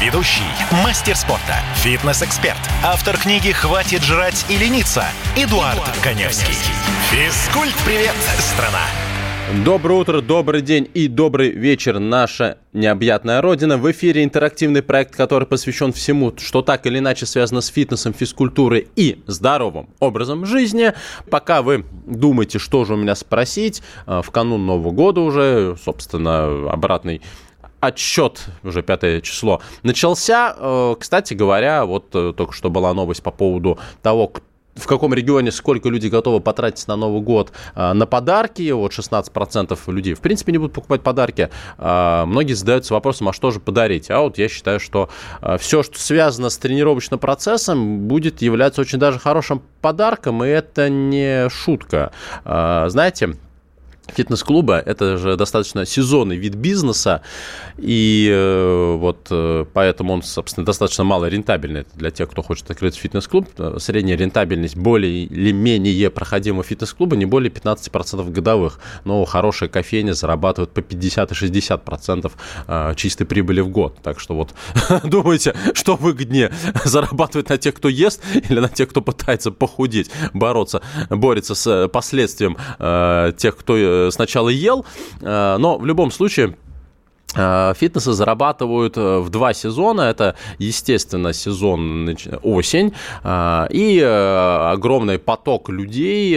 Ведущий, мастер спорта, фитнес-эксперт, автор книги «Хватит жрать и лениться» Эдуард, Эдуард Коневский. Физкульт-привет, страна! Доброе утро, добрый день и добрый вечер, наша необъятная родина. В эфире интерактивный проект, который посвящен всему, что так или иначе связано с фитнесом, физкультурой и здоровым образом жизни. Пока вы думаете, что же у меня спросить, э, в канун Нового года уже, собственно, обратный отсчет, уже пятое число, начался. Э, кстати говоря, вот э, только что была новость по поводу того, в каком регионе сколько людей готовы потратить на Новый год э, на подарки. Вот 16% людей, в принципе, не будут покупать подарки. Многие задаются вопросом, а что же подарить? А вот я считаю, что все, что связано с тренировочным процессом, будет являться очень даже хорошим подарком, и это не шутка. Знаете, фитнес-клуба. Это же достаточно сезонный вид бизнеса, и э, вот э, поэтому он, собственно, достаточно мало рентабельный для тех, кто хочет открыть фитнес-клуб. Средняя рентабельность более или менее проходимого фитнес-клуба не более 15% годовых, но хорошая кофейня зарабатывает по 50 и 60% э, чистой прибыли в год. Так что вот думаете, что выгоднее, зарабатывать на тех, кто ест, или на тех, кто пытается похудеть, бороться, борется с последствием тех, кто сначала ел, э, но в любом случае Э, фитнесы зарабатывают э, в два сезона. Это, естественно, сезон осень. Э, и огромный поток людей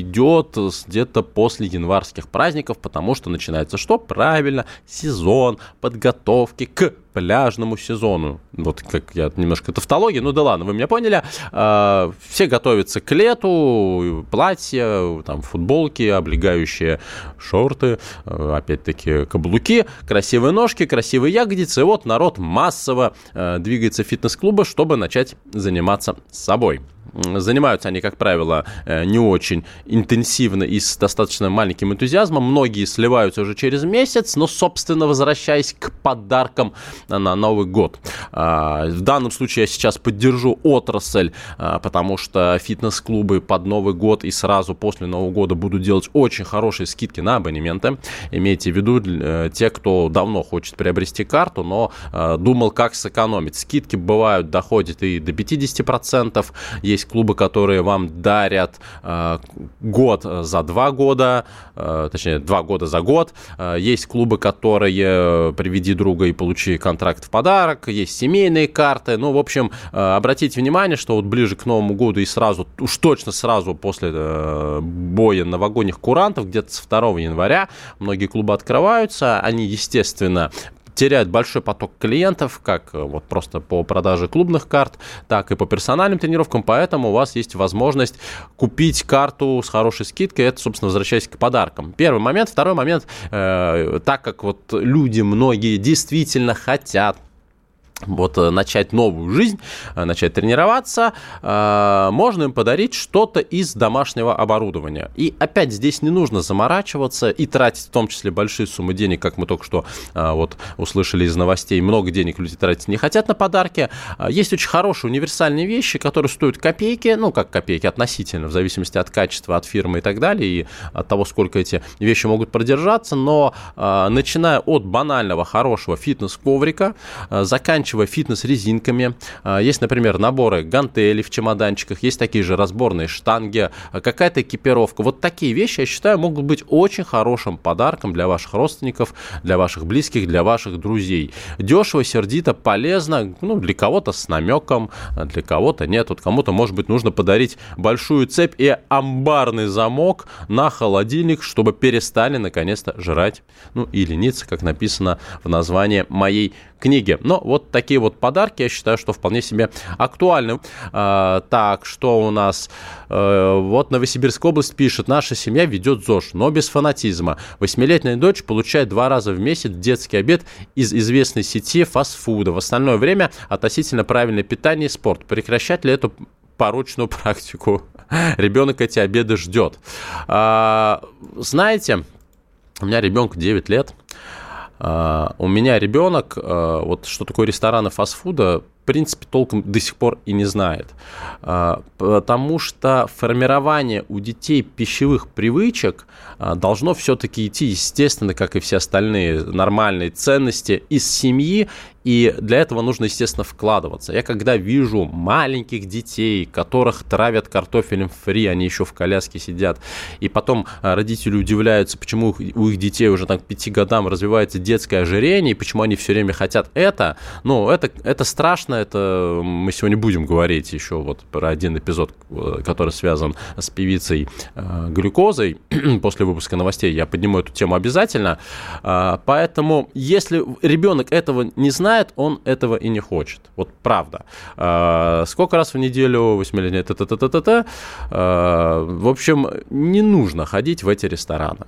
идет где-то после январских праздников, потому что начинается что? Правильно, сезон подготовки к пляжному сезону. Вот как я немножко тавтология, ну да ладно, вы меня поняли. Все готовятся к лету, платья, там футболки, облегающие шорты, опять-таки каблуки, красивые красивые ножки, красивые ягодицы. И вот народ массово э, двигается в фитнес-клубы, чтобы начать заниматься собой. Занимаются они, как правило, э, не очень интенсивно и с достаточно маленьким энтузиазмом. Многие сливаются уже через месяц, но, собственно, возвращаясь к подаркам на Новый год. А, в данном случае я сейчас поддержу отрасль, а, потому что фитнес-клубы под Новый год и сразу после Нового года будут делать очень хорошие скидки на абонементы. Имейте в виду э, те, кто давно хочет приобрести карту, но э, думал, как сэкономить. Скидки бывают, доходят и до 50%. Есть есть клубы, которые вам дарят э, год за два года, э, точнее, два года за год. Э, есть клубы, которые э, приведи друга и получи контракт в подарок. Есть семейные карты. Ну, в общем, э, обратите внимание, что вот ближе к Новому году и сразу, уж точно сразу после э, боя новогодних курантов, где-то с 2 января, многие клубы открываются. Они, естественно, теряют большой поток клиентов, как э, вот просто по продаже клубных карт, так и по персональным тренировкам, поэтому у вас есть возможность купить карту с хорошей скидкой, это, собственно, возвращаясь к подаркам. Первый момент. Второй момент, э, так как вот люди многие действительно хотят вот э, начать новую жизнь, э, начать тренироваться, э, можно им подарить что-то из домашнего оборудования. И опять здесь не нужно заморачиваться и тратить в том числе большие суммы денег, как мы только что вот услышали из новостей. Много денег люди тратить не хотят на подарки. Есть очень хорошие универсальные вещи, которые стоят копейки, ну как копейки относительно, в зависимости от качества, от фирмы и так далее, и от того, сколько эти вещи могут продержаться. Но начиная от банального хорошего фитнес-коврика, заканчивая заканчивая фитнес-резинками. А, есть, например, наборы гантелей в чемоданчиках, есть такие же разборные штанги, а, какая-то экипировка. Вот такие вещи, я считаю, могут быть очень хорошим подарком для ваших родственников, для ваших близких, для ваших друзей. Дешево, сердито, полезно, ну, для кого-то с намеком, а для кого-то нет. Вот кому-то, может быть, нужно подарить большую цепь и амбарный замок на холодильник, чтобы перестали наконец-то жрать, ну, и лениться, как написано в названии моей книги. Но вот такие вот подарки, я считаю, что вполне себе актуальны. А, так, что у нас? А, вот Новосибирская область пишет, наша семья ведет ЗОЖ, но без фанатизма. Восьмилетняя дочь получает два раза в месяц детский обед из известной сети фастфуда. В остальное время относительно правильное питание и спорт. Прекращать ли эту порочную практику. Ребенок эти обеды ждет. А, знаете, у меня ребенку 9 лет. А, у меня ребенок, а, вот что такое рестораны фастфуда, в принципе, толком до сих пор и не знает. А, потому что формирование у детей пищевых привычек должно все-таки идти, естественно, как и все остальные нормальные ценности, из семьи и для этого нужно, естественно, вкладываться. Я когда вижу маленьких детей, которых травят картофелем фри, они еще в коляске сидят, и потом а, родители удивляются, почему у их детей уже так к пяти годам развивается детское ожирение, и почему они все время хотят это, ну, это, это страшно, это мы сегодня будем говорить еще вот про один эпизод, э, который связан с певицей э, глюкозой. После выпуска новостей я подниму эту тему обязательно. Э, поэтому, если ребенок этого не знает, знает, он этого и не хочет. Вот правда. А, сколько раз в неделю, восьмилетие, та та та та та та В общем, не нужно ходить в эти рестораны.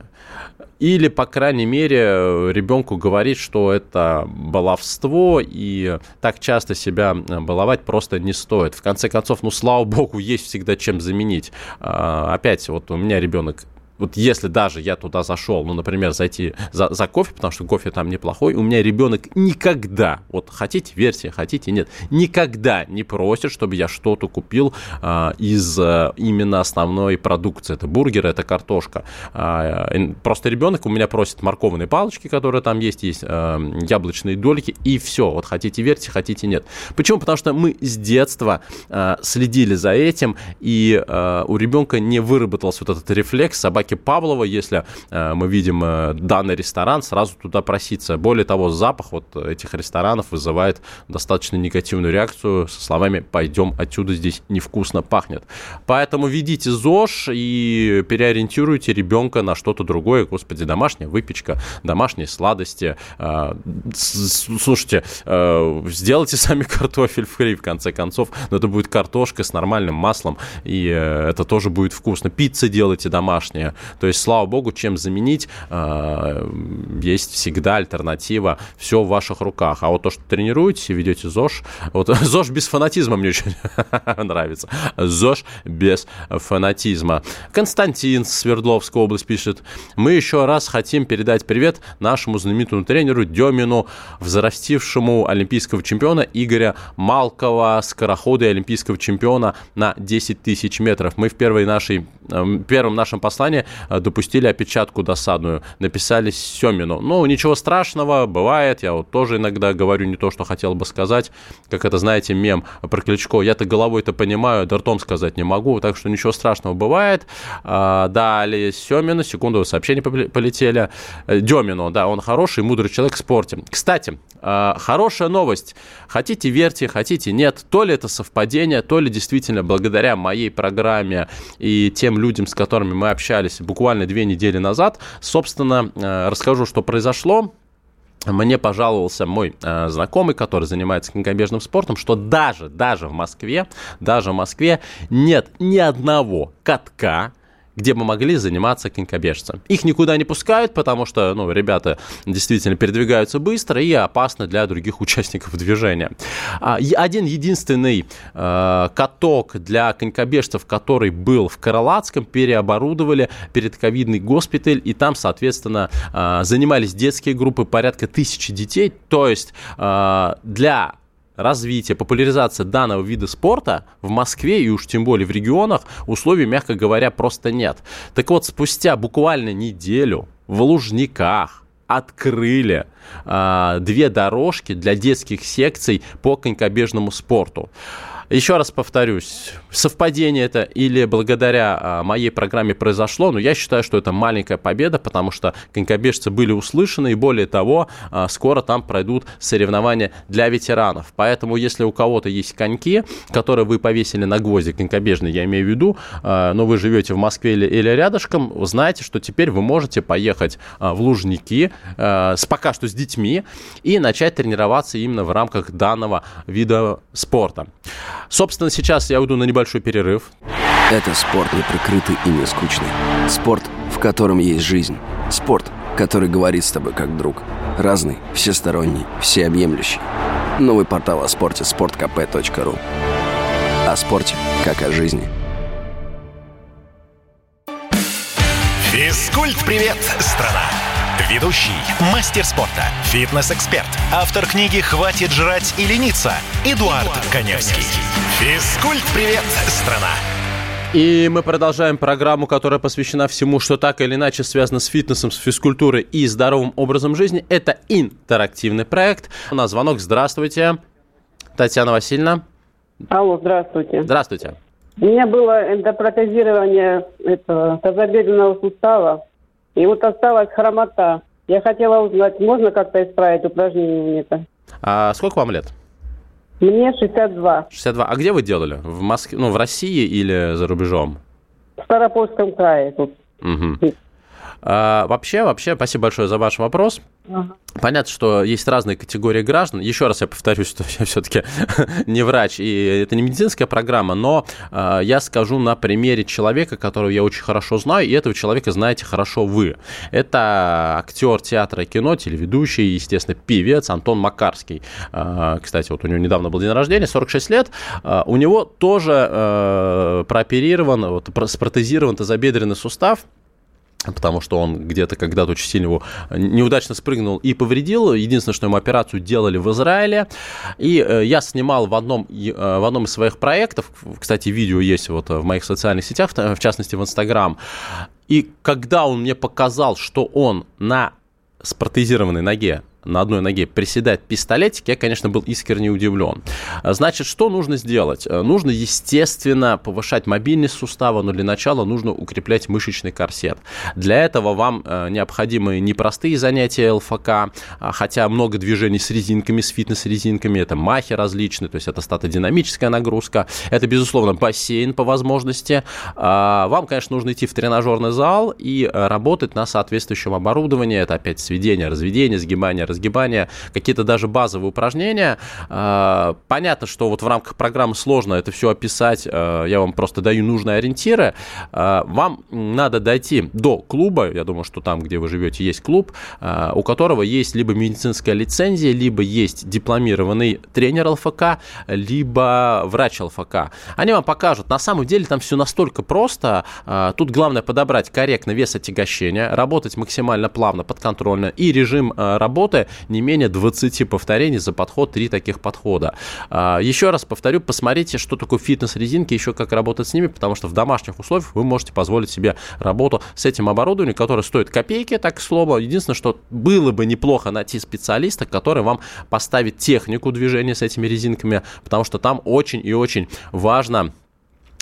Или, по крайней мере, ребенку говорить, что это баловство, и так часто себя баловать просто не стоит. В конце концов, ну, слава богу, есть всегда чем заменить. А, опять, вот у меня ребенок вот если даже я туда зашел, ну, например, зайти за, за кофе, потому что кофе там неплохой, у меня ребенок никогда, вот хотите версия, хотите нет, никогда не просит, чтобы я что-то купил а, из а, именно основной продукции. Это бургеры, это картошка. А, просто ребенок у меня просит морковные палочки, которые там есть, есть а, яблочные дольки, и все. Вот хотите верьте, хотите нет. Почему? Потому что мы с детства а, следили за этим, и а, у ребенка не выработался вот этот рефлекс собаки собаки Павлова, если э, мы видим э, данный ресторан, сразу туда проситься. Более того, запах вот этих ресторанов вызывает достаточно негативную реакцию со словами «пойдем отсюда, здесь невкусно пахнет». Поэтому ведите ЗОЖ и переориентируйте ребенка на что-то другое. Господи, домашняя выпечка, домашние сладости. Э, слушайте, сделайте сами картофель фри, в конце концов, но это будет картошка с нормальным маслом, и это тоже будет вкусно. Пиццы делайте домашние, то есть, слава богу, чем заменить, а, есть всегда альтернатива, все в ваших руках. А вот то, что тренируете, ведете ЗОЖ, вот ЗОЖ без фанатизма мне очень нравится. ЗОЖ без фанатизма. Константин Свердловская область пишет, мы еще раз хотим передать привет нашему знаменитому тренеру Демину, взрастившему олимпийского чемпиона Игоря Малкова, скорохода и олимпийского чемпиона на 10 тысяч метров. Мы в первой нашей, эм, первом нашем послании Э, допустили опечатку досадную, написали Семину. Ну, ничего страшного, бывает, я вот тоже иногда говорю не то, что хотел бы сказать, как это, знаете, мем про Кличко, я-то головой-то понимаю, да ртом сказать не могу, так что ничего страшного бывает. А, далее Семину, секунду, сообщения полетели. Э, Демину, да, он хороший, мудрый человек в спорте. Кстати, хорошая новость. Хотите верьте, хотите нет. То ли это совпадение, то ли действительно благодаря моей программе и тем людям, с которыми мы общались буквально две недели назад, собственно, э, расскажу, что произошло мне пожаловался мой э, знакомый, который занимается конькобежным спортом, что даже, даже в Москве, даже в Москве нет ни одного катка, где бы могли заниматься конькобежцем. Их никуда не пускают, потому что, ну, ребята действительно передвигаются быстро и опасно для других участников движения. А, один единственный э, каток для конькобежцев, который был в Каралатском, переоборудовали перед ковидный госпиталь, и там, соответственно, э, занимались детские группы, порядка тысячи детей. То есть э, для развития, популяризации данного вида спорта в Москве и уж тем более в регионах условий, мягко говоря, просто нет. Так вот, спустя буквально неделю в Лужниках открыли э, две дорожки для детских секций по конькобежному спорту. Еще раз повторюсь, совпадение это или благодаря а, моей программе произошло, но я считаю, что это маленькая победа, потому что конькобежцы были услышаны, и более того, а, скоро там пройдут соревнования для ветеранов. Поэтому, если у кого-то есть коньки, которые вы повесили на гвозди конькобежные, я имею в виду, а, но вы живете в Москве или, или рядышком, знаете, что теперь вы можете поехать в Лужники с, пока что с детьми и начать тренироваться именно в рамках данного вида спорта. Собственно, сейчас я уйду на небольшой перерыв. Это спорт не прикрытый и не скучный. Спорт, в котором есть жизнь. Спорт, который говорит с тобой как друг. Разный, всесторонний, всеобъемлющий. Новый портал о спорте – sportkp.ru О спорте, как о жизни. Физкульт-привет, страна! Ведущий, мастер спорта, фитнес-эксперт, автор книги «Хватит жрать и лениться» Эдуард, Эдуард Коневский. Физкульт-привет, страна! И мы продолжаем программу, которая посвящена всему, что так или иначе связано с фитнесом, с физкультурой и здоровым образом жизни. Это интерактивный проект. У нас звонок. Здравствуйте. Татьяна Васильевна. Алло, здравствуйте. Здравствуйте. У меня было эндопротезирование этого тазобедренного сустава, и вот осталась хромота. Я хотела узнать, можно как-то исправить упражнение это? А сколько вам лет? Мне 62. 62. А где вы делали? В Москве, ну, в России или за рубежом? В Старопольском крае тут. Угу. А, вообще, вообще, спасибо большое за ваш вопрос. Понятно, что есть разные категории граждан. Еще раз я повторюсь, что я все-таки не врач, и это не медицинская программа, но э, я скажу на примере человека, которого я очень хорошо знаю, и этого человека знаете хорошо вы. Это актер театра и кино, телеведущий, естественно, певец Антон Макарский. Э, кстати, вот у него недавно был день рождения, 46 лет. Э, у него тоже э, прооперирован, вот, спротезирован тазобедренный сустав, потому что он где-то когда-то очень сильно его неудачно спрыгнул и повредил. Единственное, что ему операцию делали в Израиле. И э, я снимал в одном, э, в одном из своих проектов, кстати, видео есть вот в моих социальных сетях, в частности в Инстаграм. И когда он мне показал, что он на спротезированной ноге на одной ноге приседать пистолетик, я, конечно, был искренне удивлен. Значит, что нужно сделать? Нужно, естественно, повышать мобильность сустава, но для начала нужно укреплять мышечный корсет. Для этого вам э, необходимы непростые занятия ЛФК, а, хотя много движений с резинками, с фитнес-резинками, это махи различные, то есть это статодинамическая нагрузка, это, безусловно, бассейн по возможности. А, вам, конечно, нужно идти в тренажерный зал и э, работать на соответствующем оборудовании, это опять сведение, разведение, сгибание, разгибания, какие-то даже базовые упражнения. А, понятно, что вот в рамках программы сложно это все описать, а, я вам просто даю нужные ориентиры. А, вам надо дойти до клуба, я думаю, что там, где вы живете, есть клуб, у которого есть либо медицинская лицензия, либо есть дипломированный тренер ЛФК, либо врач ЛФК. Они вам покажут. На самом деле там все настолько просто. Тут главное подобрать корректно вес отягощения, работать максимально плавно, подконтрольно и режим работы не менее 20 повторений за подход, 3 таких подхода. А, еще раз повторю, посмотрите, что такое фитнес-резинки, еще как работать с ними, потому что в домашних условиях вы можете позволить себе работу с этим оборудованием, которое стоит копейки, так к слову. Единственное, что было бы неплохо найти специалиста, который вам поставит технику движения с этими резинками, потому что там очень и очень важно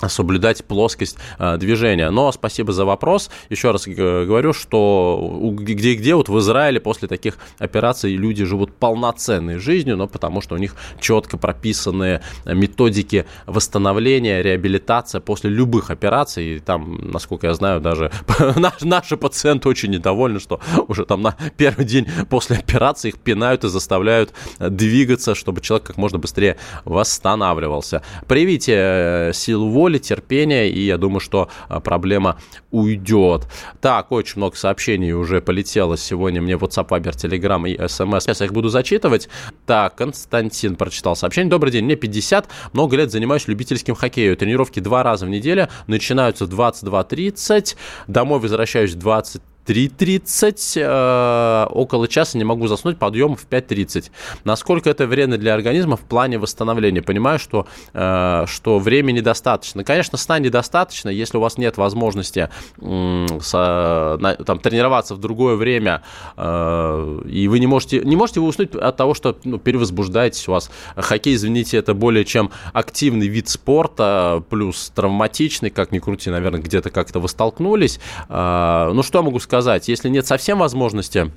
соблюдать плоскость э, движения. Но спасибо за вопрос. Еще раз говорю, что где-где вот в Израиле после таких операций люди живут полноценной жизнью, но потому что у них четко прописаны методики восстановления, реабилитация после любых операций. И там, насколько я знаю, даже наши пациенты очень недовольны, что уже там на первый день после операции их пинают и заставляют двигаться, чтобы человек как можно быстрее восстанавливался. Привите э, силу воли воли, терпения, и я думаю, что а, проблема уйдет. Так, очень много сообщений уже полетело сегодня мне в WhatsApp, Viber, Telegram и SMS. Сейчас я их буду зачитывать. Так, Константин прочитал сообщение. Добрый день, мне 50, много лет занимаюсь любительским хоккеем. Тренировки два раза в неделю, начинаются в 22.30, домой возвращаюсь в 20 3.30, э, около часа не могу заснуть, подъем в 5.30. Насколько это вредно для организма в плане восстановления? Понимаю, что, э, что времени недостаточно. Конечно, сна недостаточно, если у вас нет возможности э, с, на, там, тренироваться в другое время, э, и вы не можете, не можете вы уснуть от того, что ну, перевозбуждаетесь у вас. Хоккей, извините, это более чем активный вид спорта, плюс травматичный, как ни крути, наверное, где-то как-то вы столкнулись. Э, ну, что я могу сказать? Сказать, если нет совсем возможности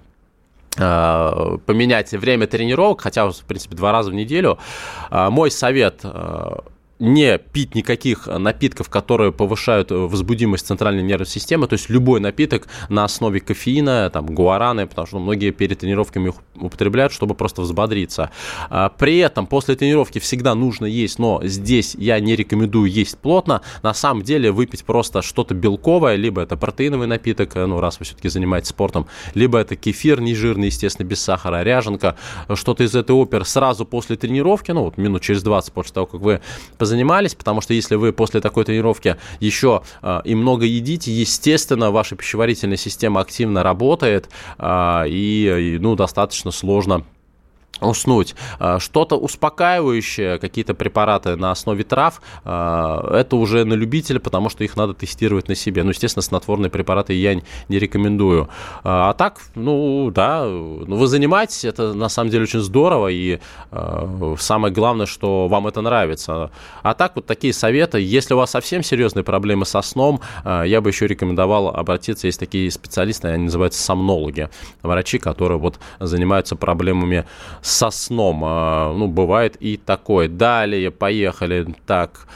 э, поменять время тренировок, хотя, в принципе, два раза в неделю, э, мой совет э, не пить никаких напитков, которые повышают возбудимость центральной нервной системы, то есть любой напиток на основе кофеина, там, гуараны, потому что многие перед тренировками их употребляют, чтобы просто взбодриться. А, при этом после тренировки всегда нужно есть, но здесь я не рекомендую есть плотно, на самом деле выпить просто что-то белковое, либо это протеиновый напиток, ну, раз вы все-таки занимаетесь спортом, либо это кефир нежирный, естественно, без сахара, ряженка, что-то из этой оперы сразу после тренировки, ну, вот минут через 20 после того, как вы позанимались, потому что если вы после такой тренировки еще и много едите, естественно, ваша пищеварительная система активно работает, и, ну, достаточно сложно уснуть. А, что-то успокаивающее, какие-то препараты на основе трав, а, это уже на любителя, потому что их надо тестировать на себе. Ну, естественно, снотворные препараты я не рекомендую. А, а так, ну, да, ну, вы занимаетесь, это на самом деле очень здорово, и самое главное, что вам это нравится. А так, вот такие советы, если у вас совсем серьезные проблемы со сном, я бы еще рекомендовал обратиться, есть такие специалисты, они называются сомнологи, врачи, которые вот занимаются проблемами со сном. А, ну, бывает и такое. Далее, поехали. Так.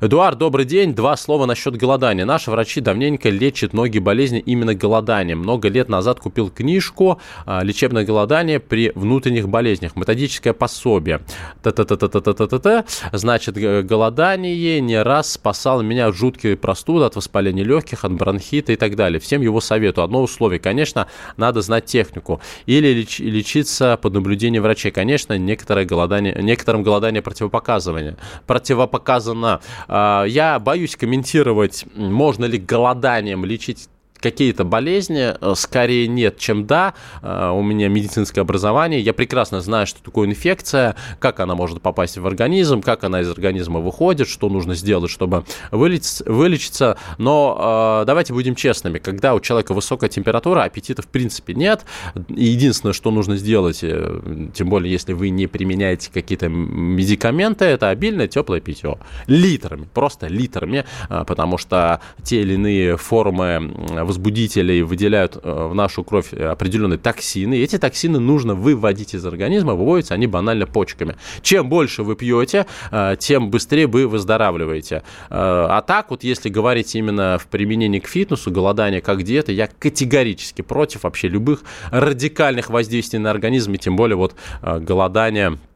Эдуард, добрый день. Два слова насчет голодания. Наши врачи давненько лечат многие болезни именно голоданием. Много лет назад купил книжку а, «Лечебное голодание при внутренних болезнях». Методическое пособие. Та-та-та-та-та-та-та-та. Значит, голодание не раз спасало меня от жуткой простуды, от воспаления легких, от бронхита и так далее. Всем его советую. Одно условие, конечно, надо знать технику. Или леч- лечиться под наблюдением врачей. Конечно, некоторое голодание, некоторым голодание противопоказывание. Противопоказано я боюсь комментировать, можно ли голоданием лечить какие-то болезни, э, скорее нет, чем да. Э, у меня медицинское образование, я прекрасно знаю, что такое инфекция, как она может попасть в организм, как она из организма выходит, что нужно сделать, чтобы вылечиться. Но э, давайте будем честными, когда у человека высокая температура, аппетита в принципе нет. Единственное, что нужно сделать, тем более если вы не применяете какие-то медикаменты, это обильное теплое питье. Литрами, просто литрами, потому что те или иные формы возбудителей выделяют э, в нашу кровь определенные токсины. И эти токсины нужно выводить из организма, выводятся они банально почками. Чем больше вы пьете, э, тем быстрее вы выздоравливаете. Э, а так вот, если говорить именно в применении к фитнесу, голодание как диета, я категорически против вообще любых радикальных воздействий на организм, и тем более вот голодание Э,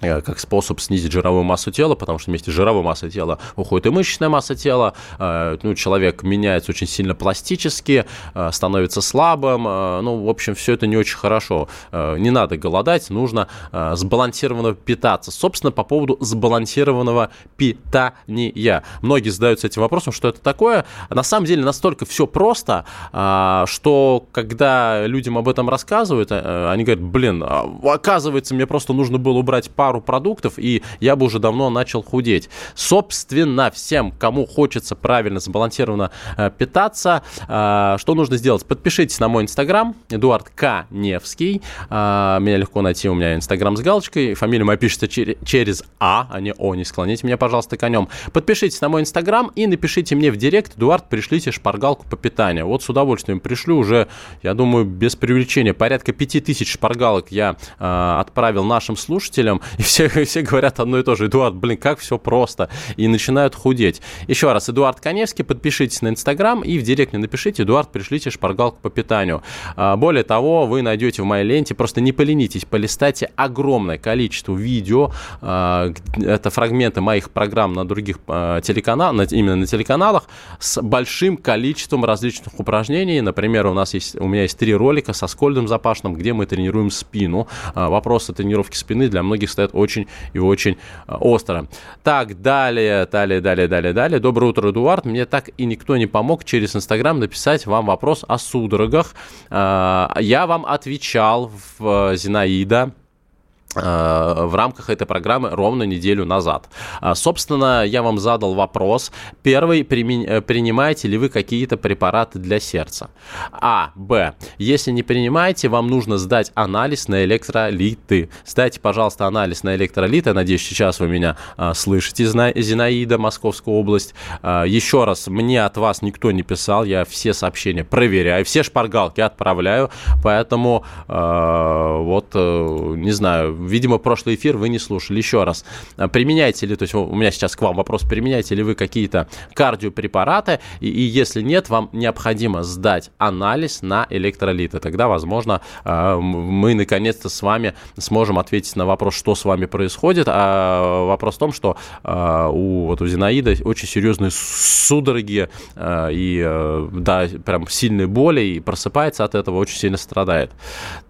как способ снизить жировую массу тела, потому что вместе с жировой массой тела уходит и мышечная масса тела, э, ну, человек меняется очень сильно пластически, э, становится слабым, ну, в общем, все это не очень хорошо. Не надо голодать, нужно сбалансированно питаться. Собственно, по поводу сбалансированного питания. Многие задаются этим вопросом, что это такое. На самом деле настолько все просто, что когда людям об этом рассказывают, они говорят, блин, а, оказывается, мне просто нужно было убрать пару продуктов, и я бы уже давно начал худеть. Собственно, всем, кому хочется правильно, сбалансированно э, питаться, э, что нужно сделать? Подпишитесь на мой инстаграм, Эдуард К. Э, меня легко найти, у меня инстаграм с галочкой. Фамилия моя пишется чер- через А, а не О. Не склоните меня, пожалуйста, конем. Подпишитесь на мой инстаграм и напишите мне в директ, Эдуард, пришлите шпаргалку по питанию. Вот с удовольствием пришлю уже, я думаю, без привлечения. Порядка 5000 шпаргалок я э, отправил нашим слушателям и все, все говорят одно и то же. Эдуард, блин, как все просто. И начинают худеть. Еще раз, Эдуард Коневский, подпишитесь на Инстаграм и в директ мне напишите, Эдуард, пришлите шпаргалку по питанию. А, более того, вы найдете в моей ленте, просто не поленитесь, полистайте огромное количество видео. А, это фрагменты моих программ на других а, телеканалах, именно на телеканалах, с большим количеством различных упражнений. Например, у нас есть, у меня есть три ролика со Скольдом Запашным, где мы тренируем спину. Вопросы тренировки спины для многих стоят очень и очень э, остро. Так, далее, далее, далее, далее, далее. Доброе утро, Эдуард. Мне так и никто не помог через Инстаграм написать вам вопрос о судорогах. Э, я вам отвечал в э, Зинаида в рамках этой программы ровно неделю назад. А, собственно, я вам задал вопрос. Первый, э, принимаете ли вы какие-то препараты для сердца? А. Б. Если не принимаете, вам нужно сдать анализ на электролиты. Сдайте, пожалуйста, анализ на электролиты. Надеюсь, сейчас вы меня а, слышите, Зинаида, Московская область. А, еще раз, мне от вас никто не писал. Я все сообщения проверяю, все шпаргалки отправляю. Поэтому вот, а, не знаю, видимо, прошлый эфир вы не слушали. Еще раз, а, применяете ли, то есть у меня сейчас к вам вопрос, применяете ли вы какие-то кардиопрепараты, и, и если нет, вам необходимо сдать анализ на электролиты. Тогда, возможно, а, мы наконец-то с вами сможем ответить на вопрос, что с вами происходит. А вопрос в том, что а, у, вот у Зинаиды очень серьезные судороги и, да, прям сильные боли, и просыпается от этого, очень сильно страдает.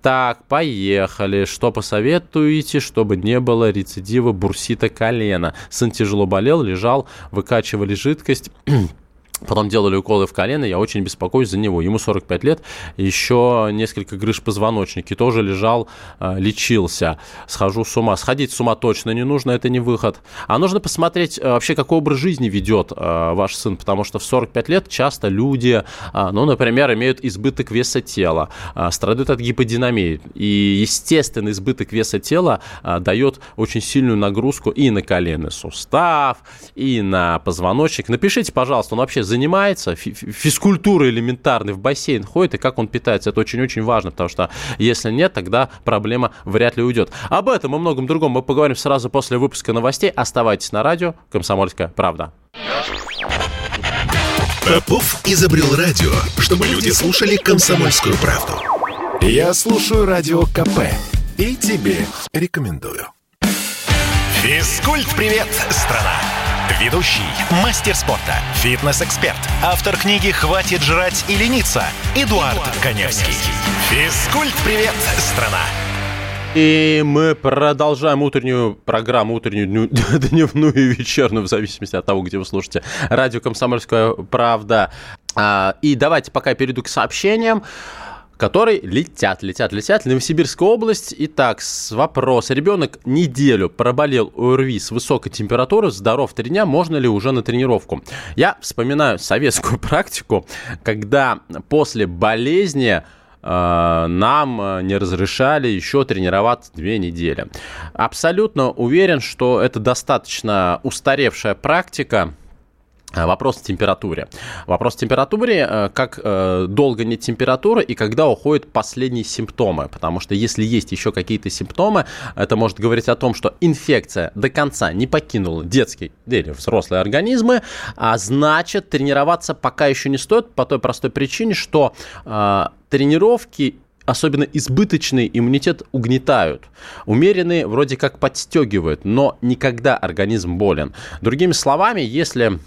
Так, поехали. Что посоветую? Действуете, чтобы не было рецидива бурсита колена. Сын тяжело болел, лежал, выкачивали жидкость. Потом делали уколы в колено, я очень беспокоюсь за него. Ему 45 лет, еще несколько грыж позвоночники, тоже лежал, э, лечился. Схожу с ума. Сходить с ума точно не нужно, это не выход. А нужно посмотреть э, вообще, какой образ жизни ведет э, ваш сын, потому что в 45 лет часто люди, ну, например, имеют избыток веса тела, страдают от гиподинамии. И, естественно, избыток веса тела дает очень сильную нагрузку и на коленный сустав, и на позвоночник. Напишите, пожалуйста, он вообще занимается, физкультурой элементарной в бассейн ходит, и как он питается. Это очень-очень важно, потому что если нет, тогда проблема вряд ли уйдет. Об этом и многом другом мы поговорим сразу после выпуска новостей. Оставайтесь на радио «Комсомольская правда». Попов изобрел радио, чтобы люди слушали комсомольскую правду. Я слушаю радио КП и тебе рекомендую. Физкульт-привет, страна! Ведущий, мастер спорта, фитнес-эксперт, автор книги «Хватит жрать и лениться» Эдуард, Эдуард Коневский. Физкульт-привет, страна! И мы продолжаем утреннюю программу, утреннюю, дневную и вечерную, в зависимости от того, где вы слушаете. Радио «Комсомольская правда». А, и давайте пока я перейду к сообщениям которые летят, летят, летят. Новосибирская область. Итак, вопрос. Ребенок неделю проболел ОРВИ с высокой температурой, здоров три дня, можно ли уже на тренировку? Я вспоминаю советскую практику, когда после болезни э, нам э, не разрешали еще тренироваться две недели. Абсолютно уверен, что это достаточно устаревшая практика, вопрос о температуре. Вопрос температуре, э, как э, долго нет температуры и когда уходят последние симптомы. Потому что если есть еще какие-то симптомы, это может говорить о том, что инфекция до конца не покинула детский или взрослые организмы, а значит тренироваться пока еще не стоит по той простой причине, что тренировки особенно избыточный иммунитет угнетают. Умеренные вроде как подстегивают, но никогда организм болен. Другими словами, если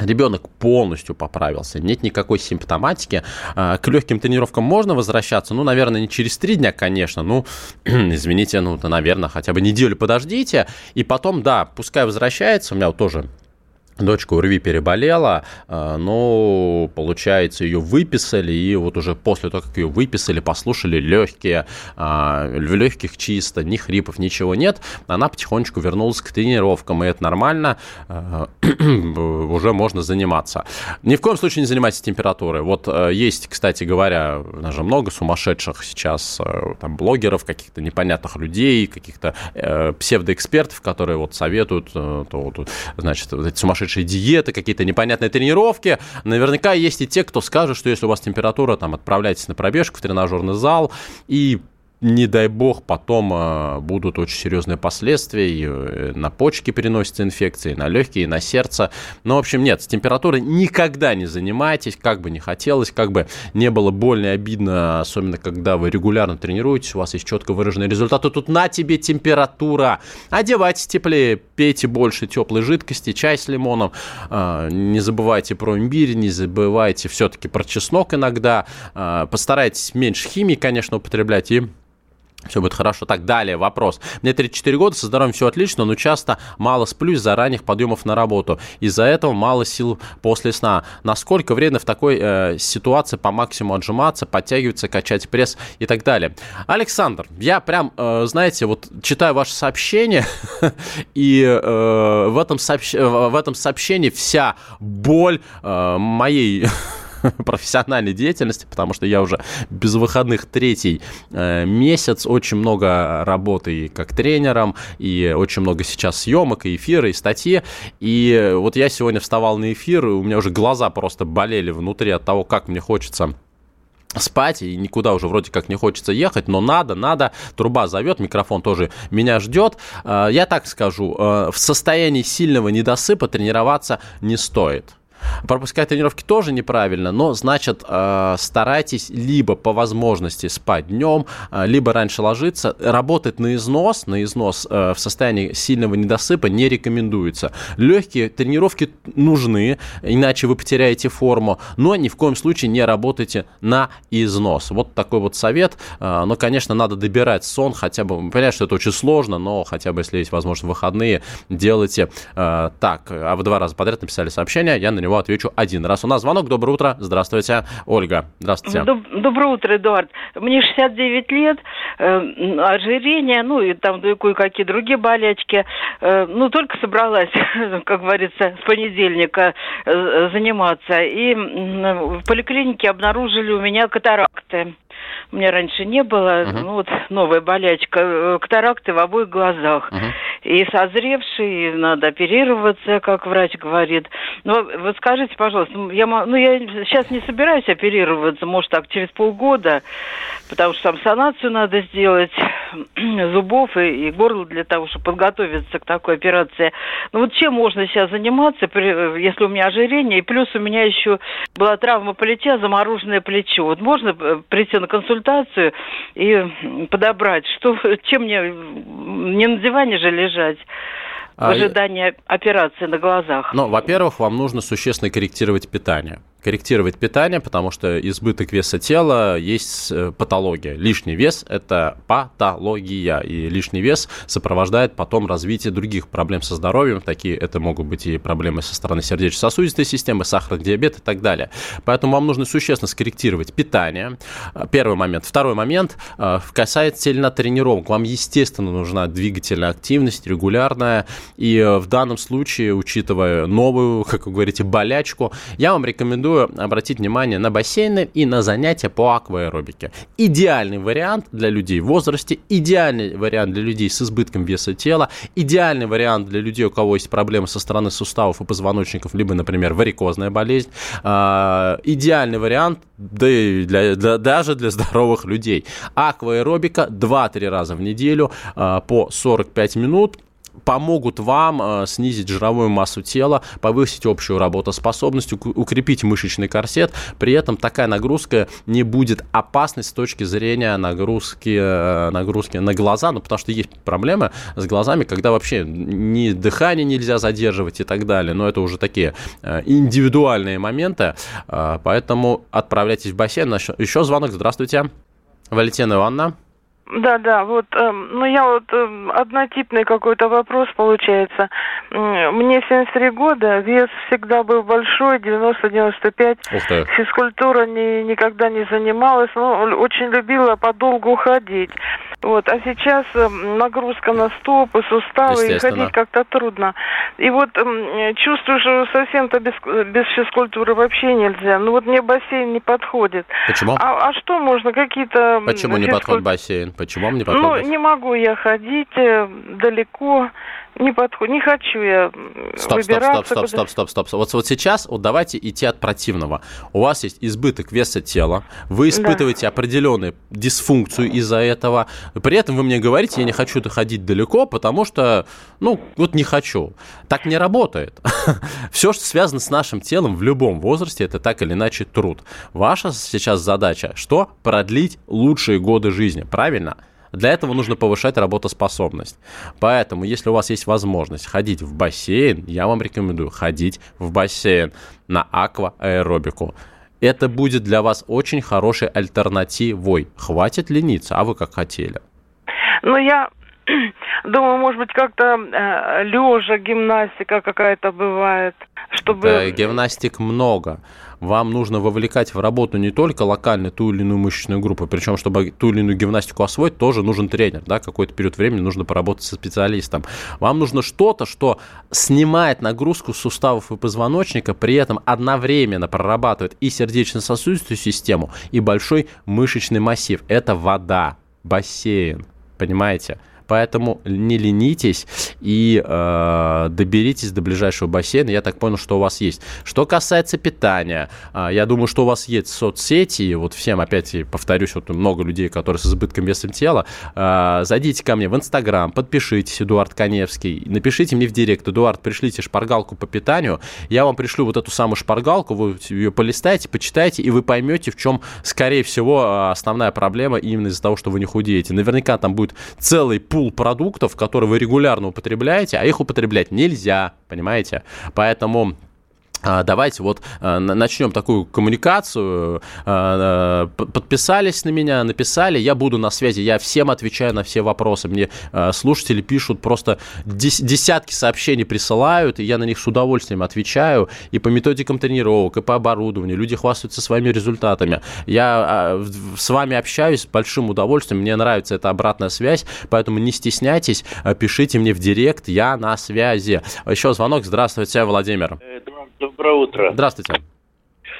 ребенок полностью поправился, нет никакой симптоматики, а, к легким тренировкам можно возвращаться, ну, наверное, не через три дня, конечно, ну, извините, ну, наверное, хотя бы неделю подождите, и потом, да, пускай возвращается, у меня вот тоже Дочка УРВИ переболела, а, но, получается, ее выписали, и вот уже после того, как ее выписали, послушали легкие, а, в легких чисто, ни хрипов, ничего нет, она потихонечку вернулась к тренировкам, и это нормально, а, уже можно заниматься. Ни в коем случае не занимайтесь температурой. Вот есть, кстати говоря, даже много сумасшедших сейчас там, блогеров, каких-то непонятных людей, каких-то э, псевдоэкспертов, которые вот советуют, э, то, значит, вот эти сумасшедшие сумасшедшие диеты, какие-то непонятные тренировки. Наверняка есть и те, кто скажет, что если у вас температура, там, отправляйтесь на пробежку в тренажерный зал и не дай бог, потом э, будут очень серьезные последствия, и э, на почки переносятся инфекции, на легкие, на сердце. Но, в общем, нет, с температурой никогда не занимайтесь, как бы не хотелось, как бы не было больно и обидно, особенно когда вы регулярно тренируетесь, у вас есть четко выраженные результаты. Тут на тебе температура. Одевайтесь теплее, пейте больше теплой жидкости, чай с лимоном. Э, не забывайте про имбирь, не забывайте все-таки про чеснок иногда. Постарайтесь меньше химии, конечно, употреблять и все будет хорошо. Так, далее вопрос. Мне 34 года, со здоровьем все отлично, но часто мало сплю из-за ранних подъемов на работу. Из-за этого мало сил после сна. Насколько вредно в такой э, ситуации по максимуму отжиматься, подтягиваться, качать пресс и так далее? Александр, я прям, э, знаете, вот читаю ваше сообщение, и э, в, этом сообщ... в этом сообщении вся боль э, моей профессиональной деятельности, потому что я уже без выходных третий э, месяц, очень много работы и как тренером, и очень много сейчас съемок, и эфиры, и статьи. И вот я сегодня вставал на эфир, и у меня уже глаза просто болели внутри от того, как мне хочется спать, и никуда уже вроде как не хочется ехать, но надо, надо, труба зовет, микрофон тоже меня ждет. Э, я так скажу, э, в состоянии сильного недосыпа тренироваться не стоит. Пропускать тренировки тоже неправильно, но, значит, э, старайтесь либо по возможности спать днем, э, либо раньше ложиться. Работать на износ, на износ в состоянии сильного недосыпа не рекомендуется. Легкие тренировки нужны, иначе вы потеряете форму, но ни в коем случае не работайте на износ. Вот такой вот совет. Но, конечно, надо добирать сон, хотя бы, понятно, что это очень сложно, но хотя бы, если есть возможность, выходные, делайте так. А вы два раза подряд написали сообщение, я на него отвечу один раз. У нас звонок. Доброе утро. Здравствуйте. Ольга, здравствуйте. Доб- доброе утро, Эдуард. Мне 69 лет, э, ожирение, ну и там кое-какие другие болячки. Э, ну, только собралась, как говорится, с понедельника э, заниматься. И в поликлинике обнаружили у меня катаракты. У меня раньше не было, uh-huh. ну вот новая болячка, э, катаракты в обоих глазах. Uh-huh. И созревший, надо оперироваться, как врач говорит. Но вы скажите, пожалуйста, я, ну, я сейчас не собираюсь оперироваться, может, так, через полгода, потому что там санацию надо сделать зубов и, и горла для того, чтобы подготовиться к такой операции. Ну вот чем можно сейчас заниматься, если у меня ожирение, и плюс у меня еще была травма плеча, замороженное плечо. Вот можно э, прийти на консультацию и подобрать, что, чем мне не на диване же лежать в а ожидании операции на глазах. Ну, во-первых, вам нужно существенно корректировать питание корректировать питание, потому что избыток веса тела есть э, патология. Лишний вес – это патология, и лишний вес сопровождает потом развитие других проблем со здоровьем. Такие это могут быть и проблемы со стороны сердечно-сосудистой системы, сахарный диабет и так далее. Поэтому вам нужно существенно скорректировать питание. Э, первый момент. Второй момент э, касается тренировок. Вам, естественно, нужна двигательная активность регулярная. И в данном случае, учитывая новую, как вы говорите, болячку, я вам рекомендую рекомендую обратить внимание на бассейны и на занятия по акваэробике. Идеальный вариант для людей в возрасте, идеальный вариант для людей с избытком веса тела, идеальный вариант для людей, у кого есть проблемы со стороны суставов и позвоночников, либо, например, варикозная болезнь. А, идеальный вариант да и для, для, даже для здоровых людей. Акваэробика 2-3 раза в неделю а, по 45 минут помогут вам э, снизить жировую массу тела, повысить общую работоспособность, укрепить мышечный корсет. При этом такая нагрузка не будет опасной с точки зрения нагрузки, э, нагрузки на глаза, ну, потому что есть проблемы с глазами, когда вообще ни дыхание нельзя задерживать и так далее. Но это уже такие э, индивидуальные моменты, э, поэтому отправляйтесь в бассейн. Еще звонок. Здравствуйте. Валентина Ивановна. Да, да, вот, э, ну я вот э, однотипный какой-то вопрос получается. Мне 73 года, вес всегда был большой, 90-95. Физкультура ни, никогда не занималась, но очень любила подолгу ходить. Вот, а сейчас э, нагрузка на стопы, суставы, и ходить как-то трудно. И вот э, чувствую, что совсем-то без, без физкультуры вообще нельзя. Ну вот мне бассейн не подходит. Почему? А, а что можно? Какие-то... Почему не подходит бассейн? Почему вам не подходит? Ну, не могу я ходить э, далеко. Не подходит, не хочу я стоп, стоп, стоп, стоп, стоп, стоп, стоп, стоп. Вот, вот сейчас вот давайте идти от противного. У вас есть избыток веса тела, вы испытываете да. определенную дисфункцию из-за этого. При этом вы мне говорите, я не хочу ходить далеко, потому что, ну, вот не хочу. Так не работает. Все, что связано с нашим телом в любом возрасте, это так или иначе труд. Ваша сейчас задача что? Продлить лучшие годы жизни, правильно? Для этого нужно повышать работоспособность. Поэтому, если у вас есть возможность ходить в бассейн, я вам рекомендую ходить в бассейн на акваэробику. Это будет для вас очень хорошей альтернативой. Хватит лениться, а вы как хотели? Ну, я думаю, может быть, как-то э, лежа гимнастика какая-то бывает, чтобы... Да, гимнастик много вам нужно вовлекать в работу не только локально ту или иную мышечную группу, причем, чтобы ту или иную гимнастику освоить, тоже нужен тренер, да, какой-то период времени нужно поработать со специалистом. Вам нужно что-то, что снимает нагрузку суставов и позвоночника, при этом одновременно прорабатывает и сердечно-сосудистую систему, и большой мышечный массив. Это вода, бассейн, понимаете? Поэтому не ленитесь и э, доберитесь до ближайшего бассейна. Я так понял, что у вас есть. Что касается питания, э, я думаю, что у вас есть соцсети. И вот всем опять повторюсь, вот много людей, которые с избытком веса тела. Э, зайдите ко мне в Инстаграм, подпишитесь, Эдуард Коневский. Напишите мне в директ, Эдуард, пришлите шпаргалку по питанию. Я вам пришлю вот эту самую шпаргалку, вы ее полистаете, почитайте, и вы поймете, в чем, скорее всего, основная проблема именно из-за того, что вы не худеете. Наверняка там будет целый пул продуктов, которые вы регулярно употребляете, а их употреблять нельзя, понимаете? Поэтому давайте вот а, начнем такую коммуникацию. А, подписались на меня, написали, я буду на связи, я всем отвечаю на все вопросы. Мне слушатели пишут просто десятки сообщений присылают, и я на них с удовольствием отвечаю. И по методикам тренировок, и по оборудованию. Люди хвастаются своими результатами. Я с вами общаюсь с большим удовольствием, мне нравится эта обратная связь, поэтому не стесняйтесь, пишите мне в директ, я на связи. Еще звонок. Здравствуйте, Владимир. Э, Доброе утро. Здравствуйте.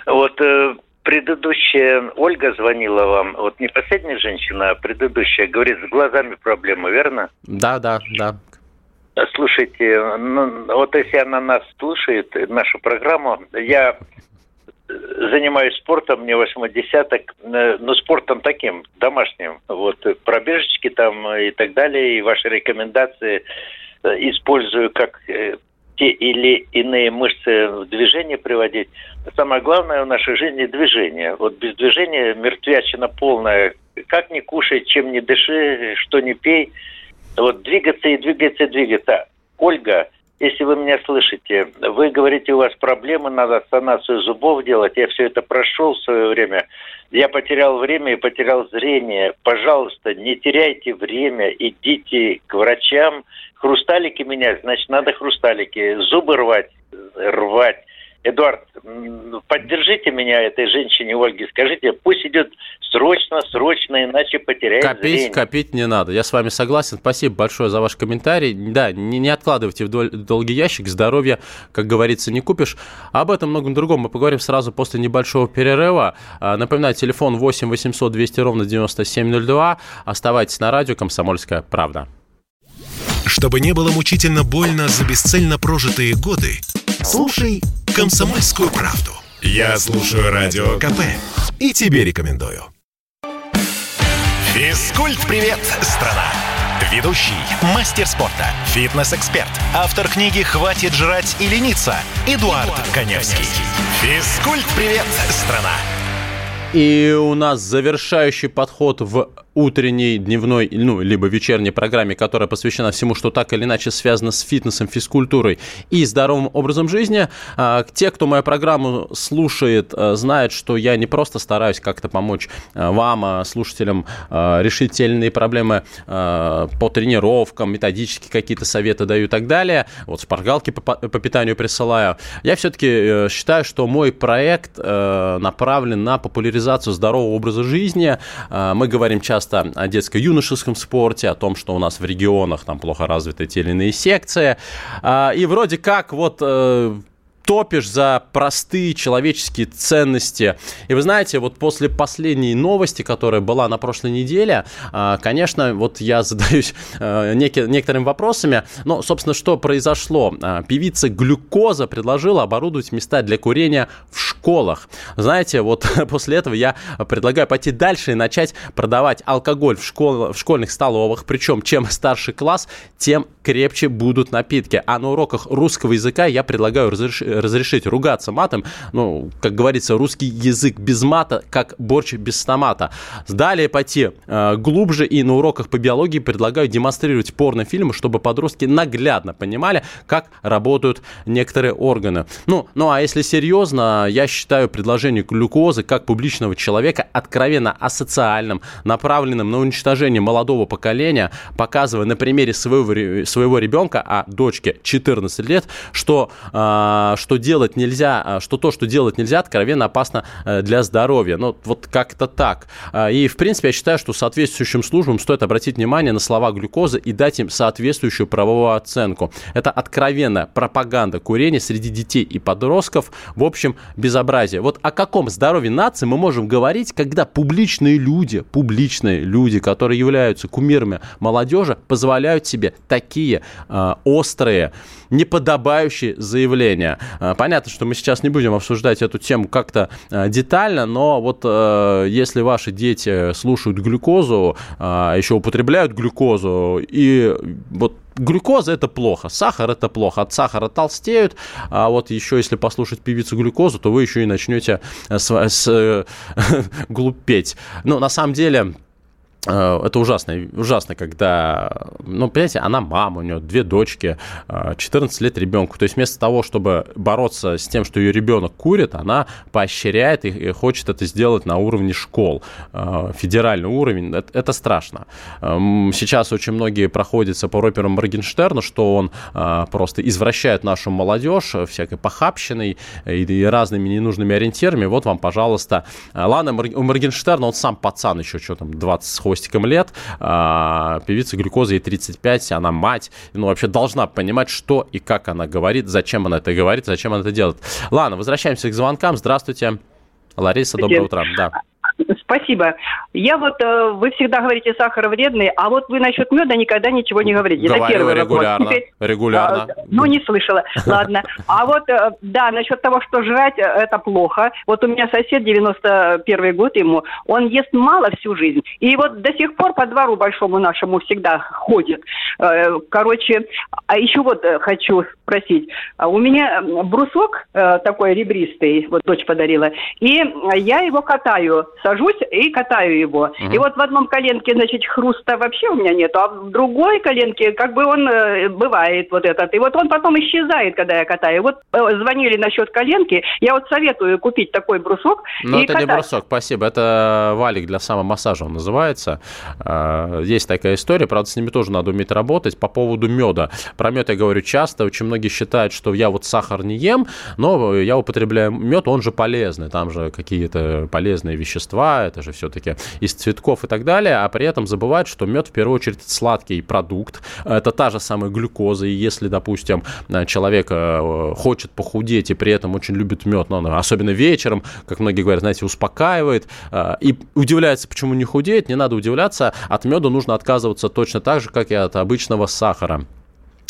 Вот э, предыдущая Ольга звонила вам, вот не последняя женщина, а предыдущая, говорит, с глазами проблемы, верно? Да, да, да. Слушайте, ну, вот если она нас слушает, нашу программу, я занимаюсь спортом, мне восьмой десяток, э, ну, спортом таким, домашним, вот, пробежечки там и так далее, и ваши рекомендации э, использую как э, те или иные мышцы в движение приводить. Самое главное в нашей жизни движение. Вот без движения мертвячина полная. Как не кушай, чем не дыши, что не пей. Вот двигаться и двигаться и двигаться. Ольга, если вы меня слышите, вы говорите, у вас проблемы, надо санацию зубов делать. Я все это прошел в свое время. Я потерял время и потерял зрение. Пожалуйста, не теряйте время, идите к врачам. Хрусталики менять, значит, надо хрусталики. Зубы рвать, рвать. Эдуард, поддержите меня этой женщине Ольге, скажите, пусть идет срочно, срочно, иначе потеряет Копить, зрение. копить не надо. Я с вами согласен. Спасибо большое за ваш комментарий. Да, не, не откладывайте в дол- долгий ящик. Здоровья, как говорится, не купишь. Об этом многом другом мы поговорим сразу после небольшого перерыва. А, напоминаю, телефон 8 800 200 ровно 9702. Оставайтесь на радио «Комсомольская правда». Чтобы не было мучительно больно за бесцельно прожитые годы, слушай «Комсомольскую правду». Я слушаю Радио КП и тебе рекомендую. Физкульт-привет, страна! Ведущий, мастер спорта, фитнес-эксперт, автор книги «Хватит жрать и лениться» Эдуард, Эдуард Коневский. Физкульт-привет, страна! И у нас завершающий подход в утренней, дневной, ну, либо вечерней программе, которая посвящена всему, что так или иначе связано с фитнесом, физкультурой и здоровым образом жизни. А, те, кто мою программу слушает, а, знают, что я не просто стараюсь как-то помочь а, вам, слушателям, решить те или иные проблемы по тренировкам, методические какие-то советы даю и так далее. Вот шпаргалки по, по питанию присылаю. Я все-таки э, считаю, что мой проект э, направлен на популяризацию здорового образа жизни. Мы говорим часто часто о детско-юношеском спорте, о том, что у нас в регионах там плохо развиты те или иные секции. А, и вроде как вот э, топишь за простые человеческие ценности. И вы знаете, вот после последней новости, которая была на прошлой неделе, а, конечно, вот я задаюсь э, некоторыми вопросами. Но, собственно, что произошло? А, певица Глюкоза предложила оборудовать места для курения в школах. Знаете, вот после этого я предлагаю пойти дальше и начать продавать алкоголь в, школ, в школьных столовых. Причем, чем старше класс, тем крепче будут напитки. А на уроках русского языка я предлагаю разрешить разрешить ругаться матом, ну, как говорится, русский язык без мата, как борщ без томата. Далее пойти э, глубже и на уроках по биологии предлагаю демонстрировать порнофильмы, чтобы подростки наглядно понимали, как работают некоторые органы. Ну, ну а если серьезно, я считаю предложение глюкозы как публичного человека откровенно асоциальным, направленным на уничтожение молодого поколения, показывая на примере своего, своего ребенка, а дочке 14 лет, что, э, что что делать нельзя, а, что то, что делать нельзя, откровенно опасно э, для здоровья. Ну, вот как-то так. А, и, в принципе, я считаю, что соответствующим службам стоит обратить внимание на слова глюкозы и дать им соответствующую правовую оценку. Это откровенная пропаганда курения среди детей и подростков. В общем, безобразие. Вот о каком здоровье нации мы можем говорить, когда публичные люди, публичные люди, которые являются кумирами молодежи, позволяют себе такие э, острые, неподобающие заявления. Э, понятно, что мы сейчас не будем обсуждать эту тему как-то э, детально, но вот э, если ваши дети слушают глюкозу, еще употребляют глюкозу, и вот глюкоза это плохо, сахар это плохо, от сахара толстеют, а вот еще если послушать певицу глюкозу, то вы еще и начнете с, с, глупеть. Но на самом деле это ужасно, ужасно, когда, ну, понимаете, она мама, у нее две дочки, 14 э, лет ребенку. То есть вместо того, чтобы бороться с тем, что ее ребенок курит, она поощряет и хочет это сделать на уровне школ. Э, федеральный уровень, это, это страшно. Эм, сейчас очень многие проходятся по рэперу Моргенштерну, что он просто извращает нашу молодежь всякой похабщиной и разными ненужными ориентирами. Вот вам, пожалуйста. Ладно, у Моргенштерна он сам пацан еще, что там, 20 с хвостиком лет. А, певица глюкоза ей 35, она мать. Ну, вообще должна понимать, что и как она говорит, зачем она это говорит, зачем она это делает. Ладно, возвращаемся к звонкам. Здравствуйте. Лариса, доброе утро. Да. Спасибо. Я вот, э, вы всегда говорите, сахар вредный, а вот вы насчет меда никогда ничего не говорите. Говорю Это первый регулярно. Вопрос. Теперь, регулярно. А, ну, не слышала. Ладно. А вот, э, да, насчет того, что жрать, э, это плохо. Вот у меня сосед, 91 год ему, он ест мало всю жизнь. И вот до сих пор по двору большому нашему всегда ходит. Короче, а еще вот хочу спросить. А у меня брусок такой ребристый, вот дочь подарила, и я его катаю сажусь и катаю его. Угу. И вот в одном коленке, значит, хруста вообще у меня нету, а в другой коленке как бы он э, бывает вот этот. И вот он потом исчезает, когда я катаю. Вот э, звонили насчет коленки, я вот советую купить такой брусок Но и это катать. не брусок, спасибо. Это валик для самомассажа он называется. А, есть такая история, правда, с ними тоже надо уметь работать. По поводу меда. Про мед я говорю часто. Очень многие считают, что я вот сахар не ем, но я употребляю мед, он же полезный. Там же какие-то полезные вещества, это же все-таки из цветков и так далее, а при этом забывают, что мед в первую очередь сладкий продукт, это та же самая глюкоза, и если, допустим, человек э, хочет похудеть и при этом очень любит мед, но ну, особенно вечером, как многие говорят, знаете, успокаивает, э, и удивляется, почему не худеет, не надо удивляться, от меда нужно отказываться точно так же, как и от обычного сахара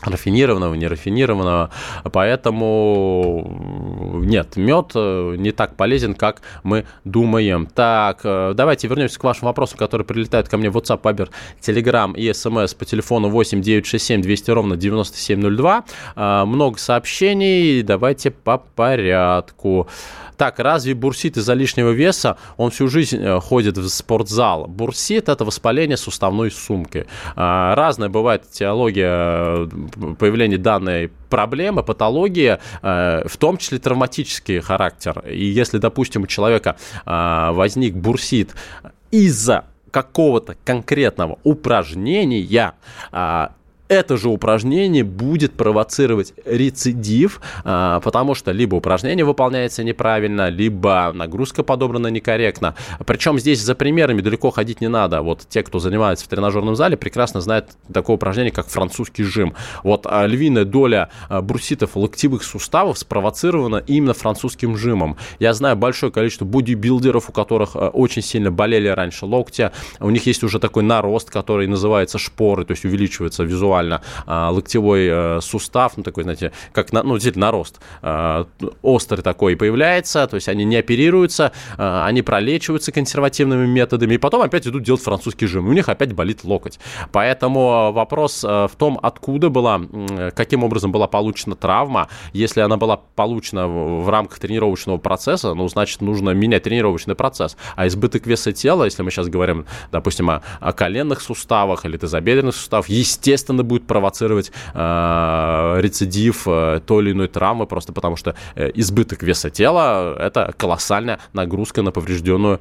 рафинированного, нерафинированного. Поэтому нет, мед э, не так полезен, как мы думаем. Так, э, давайте вернемся к вашим вопросам, которые прилетают ко мне в WhatsApp, Viber, Telegram и SMS по телефону 8 967 200 ровно 9702. Э, много сообщений, давайте по порядку. Так, разве бурсит из-за лишнего веса? Он всю жизнь э, ходит в спортзал. Бурсит – это воспаление суставной сумки. А, разная бывает теология э, появления данной проблемы, патологии, э, в том числе травматический характер. И если, допустим, у человека возник бурсит из-за какого-то конкретного упражнения, это же упражнение будет провоцировать рецидив, а, потому что либо упражнение выполняется неправильно, либо нагрузка подобрана некорректно. Причем здесь за примерами далеко ходить не надо. Вот те, кто занимается в тренажерном зале, прекрасно знают такое упражнение, как французский жим. Вот а, львиная доля а, бруситов локтевых суставов спровоцирована именно французским жимом. Я знаю большое количество бодибилдеров, у которых очень сильно болели раньше локтя. У них есть уже такой нарост, который называется шпоры, то есть увеличивается визуально буквально а, локтевой а, сустав, ну, такой, знаете, как, на, ну, действительно, нарост а, острый такой появляется, то есть они не оперируются, а, они пролечиваются консервативными методами, и потом опять идут делать французский жим, и у них опять болит локоть. Поэтому вопрос в том, откуда была, каким образом была получена травма. Если она была получена в рамках тренировочного процесса, ну, значит, нужно менять тренировочный процесс. А избыток веса тела, если мы сейчас говорим, допустим, о, о коленных суставах или тазобедренных суставах, естественно, будет провоцировать э, рецидив э, той или иной травмы, просто потому что э, избыток веса тела – это колоссальная нагрузка на поврежденную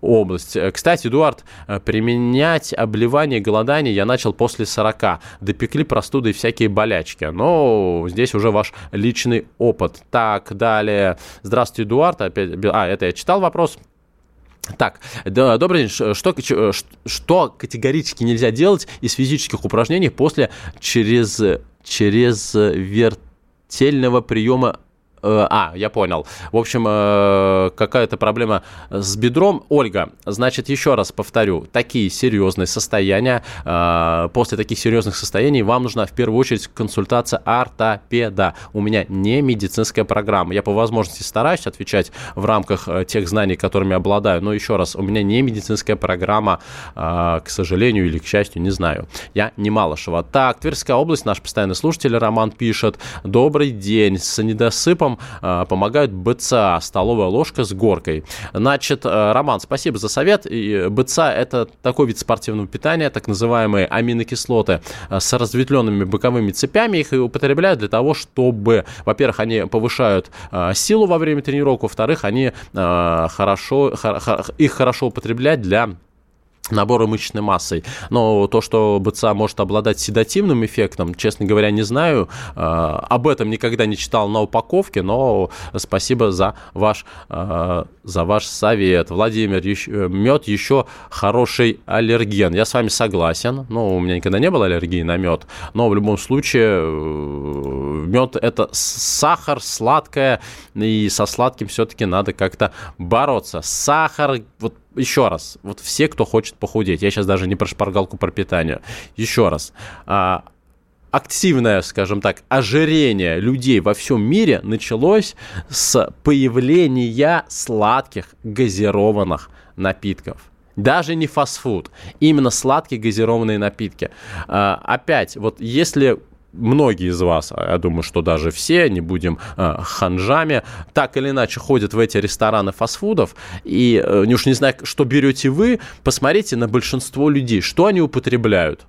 область. Кстати, Эдуард, применять обливание, голодание я начал после 40. Допекли простуды и всякие болячки. Но здесь уже ваш личный опыт. Так, далее. Здравствуйте, Эдуард. Опять... А, это я читал вопрос. Так, да, добрый день. Что, что категорически нельзя делать из физических упражнений после через, через вертельного приема Э, а, я понял. В общем, э, какая-то проблема с бедром. Ольга, значит, еще раз повторю, такие серьезные состояния, э, после таких серьезных состояний вам нужна в первую очередь консультация ортопеда. У меня не медицинская программа. Я по возможности стараюсь отвечать в рамках тех знаний, которыми обладаю, но еще раз, у меня не медицинская программа, к сожалению или к счастью, не знаю. Я не Малышева. Так, Тверская область, наш постоянный слушатель Роман пишет. Добрый день. С недосыпом которым э, помогают БЦА, столовая ложка с горкой. Значит, э, Роман, спасибо за совет. И БЦА – это такой вид спортивного питания, так называемые аминокислоты э, с разветвленными боковыми цепями. Их употребляют для того, чтобы, во-первых, они повышают силу во время тренировок, во-вторых, они хорошо, их хорошо употреблять для набора мышечной массой. Но то, что БЦА может обладать седативным эффектом, честно говоря, не знаю. А, об этом никогда не читал на упаковке, но спасибо за ваш, а, за ваш совет. Владимир, мед еще хороший аллерген. Я с вами согласен. Ну, у меня никогда не было аллергии на мед. Но в любом случае, э, мед это сахар, сладкое, и со сладким все-таки надо как-то бороться. Сахар, вот еще раз, вот все, кто хочет похудеть, я сейчас даже не про шпаргалку, про питание, еще раз, а, активное, скажем так, ожирение людей во всем мире началось с появления сладких газированных напитков. Даже не фастфуд, именно сладкие газированные напитки. А, опять, вот если многие из вас, а я думаю, что даже все, не будем э, ханжами, так или иначе ходят в эти рестораны фастфудов, и э, уж не знаю, что берете вы, посмотрите на большинство людей, что они употребляют.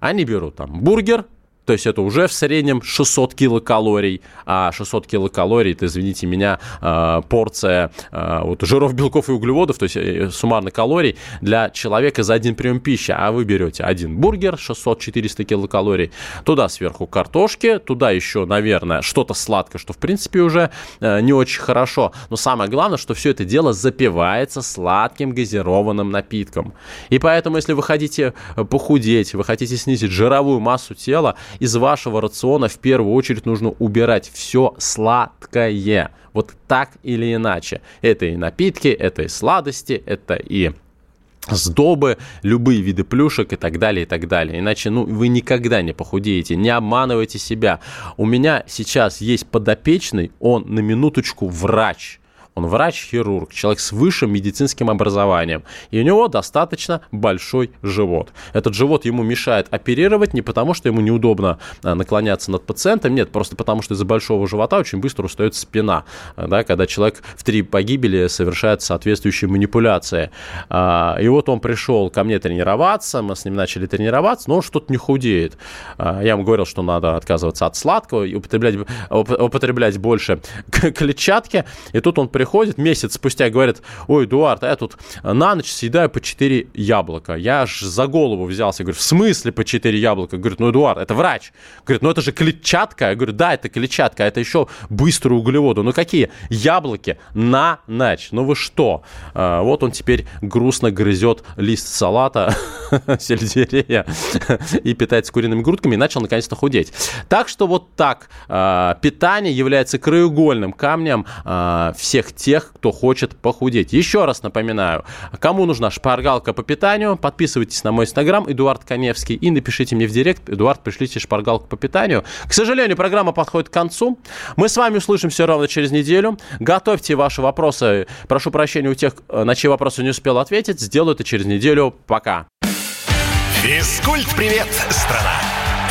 Они берут там бургер, то есть это уже в среднем 600 килокалорий. А 600 килокалорий, это, извините меня, а, порция а, вот, жиров, белков и углеводов, то есть э, суммарно калорий для человека за один прием пищи. А вы берете один бургер, 600-400 килокалорий, туда сверху картошки, туда еще, наверное, что-то сладкое, что в принципе уже э, не очень хорошо. Но самое главное, что все это дело запивается сладким газированным напитком. И поэтому, если вы хотите похудеть, вы хотите снизить жировую массу тела, из вашего рациона в первую очередь нужно убирать все сладкое. Вот так или иначе. Это и напитки, это и сладости, это и сдобы, любые виды плюшек и так далее, и так далее. Иначе, ну, вы никогда не похудеете, не обманывайте себя. У меня сейчас есть подопечный, он на минуточку врач – он врач-хирург, человек с высшим медицинским образованием. И у него достаточно большой живот. Этот живот ему мешает оперировать не потому, что ему неудобно а, наклоняться над пациентом, нет, просто потому, что из-за большого живота очень быстро устает спина. Да, когда человек в три погибели совершает соответствующие манипуляции. А, и вот он пришел ко мне тренироваться, мы с ним начали тренироваться, но он что-то не худеет. А, я ему говорил, что надо отказываться от сладкого и употреблять, употреблять больше клетчатки. И тут он приходит приходит месяц спустя и говорит, ой, Эдуард, а я тут на ночь съедаю по 4 яблока. Я аж за голову взялся. Говорю, в смысле по 4 яблока? Говорит, ну, Эдуард, это врач. Говорит, ну это же клетчатка. Я говорю, да, это клетчатка, это еще быстрые углеводы. Ну какие? Яблоки на ночь. Ну вы что? А, вот он теперь грустно грызет лист салата, сельдерея и питается куриными грудками и начал наконец-то худеть. Так что вот так. А, питание является краеугольным камнем всех тех, кто хочет похудеть. Еще раз напоминаю, кому нужна шпаргалка по питанию, подписывайтесь на мой инстаграм Эдуард Коневский и напишите мне в директ, Эдуард, пришлите шпаргалку по питанию. К сожалению, программа подходит к концу. Мы с вами услышимся ровно через неделю. Готовьте ваши вопросы. Прошу прощения у тех, на чьи вопросы не успел ответить. Сделаю это через неделю. Пока. Физкульт-привет, страна!